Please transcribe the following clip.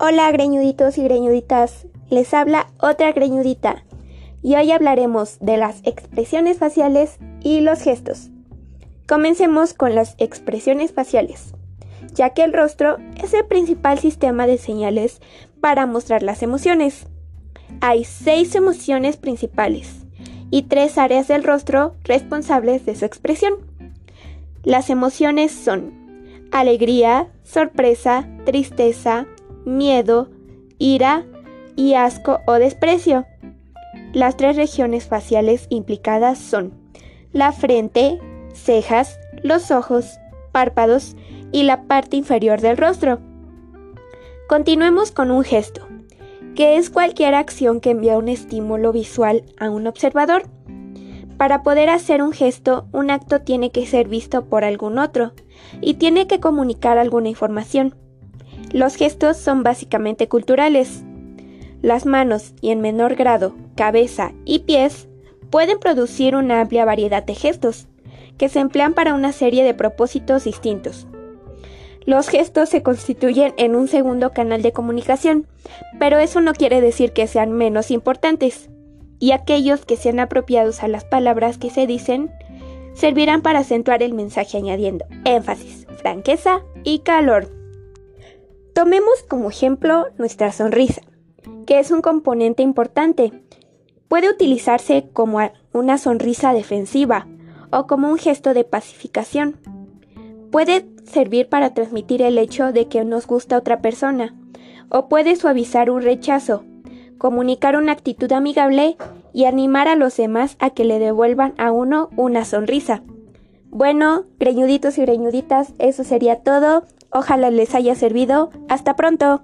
Hola greñuditos y greñuditas, les habla otra greñudita y hoy hablaremos de las expresiones faciales y los gestos. Comencemos con las expresiones faciales, ya que el rostro es el principal sistema de señales para mostrar las emociones. Hay seis emociones principales y tres áreas del rostro responsables de su expresión. Las emociones son alegría, sorpresa, tristeza, miedo, ira y asco o desprecio. Las tres regiones faciales implicadas son la frente, cejas, los ojos, párpados y la parte inferior del rostro. Continuemos con un gesto, que es cualquier acción que envía un estímulo visual a un observador. Para poder hacer un gesto, un acto tiene que ser visto por algún otro y tiene que comunicar alguna información. Los gestos son básicamente culturales. Las manos y en menor grado cabeza y pies pueden producir una amplia variedad de gestos, que se emplean para una serie de propósitos distintos. Los gestos se constituyen en un segundo canal de comunicación, pero eso no quiere decir que sean menos importantes, y aquellos que sean apropiados a las palabras que se dicen servirán para acentuar el mensaje añadiendo énfasis, franqueza y calor. Tomemos como ejemplo nuestra sonrisa, que es un componente importante. Puede utilizarse como una sonrisa defensiva o como un gesto de pacificación. Puede servir para transmitir el hecho de que nos gusta otra persona, o puede suavizar un rechazo, comunicar una actitud amigable y animar a los demás a que le devuelvan a uno una sonrisa. Bueno, greñuditos y greñuditas, eso sería todo. Ojalá les haya servido. Hasta pronto.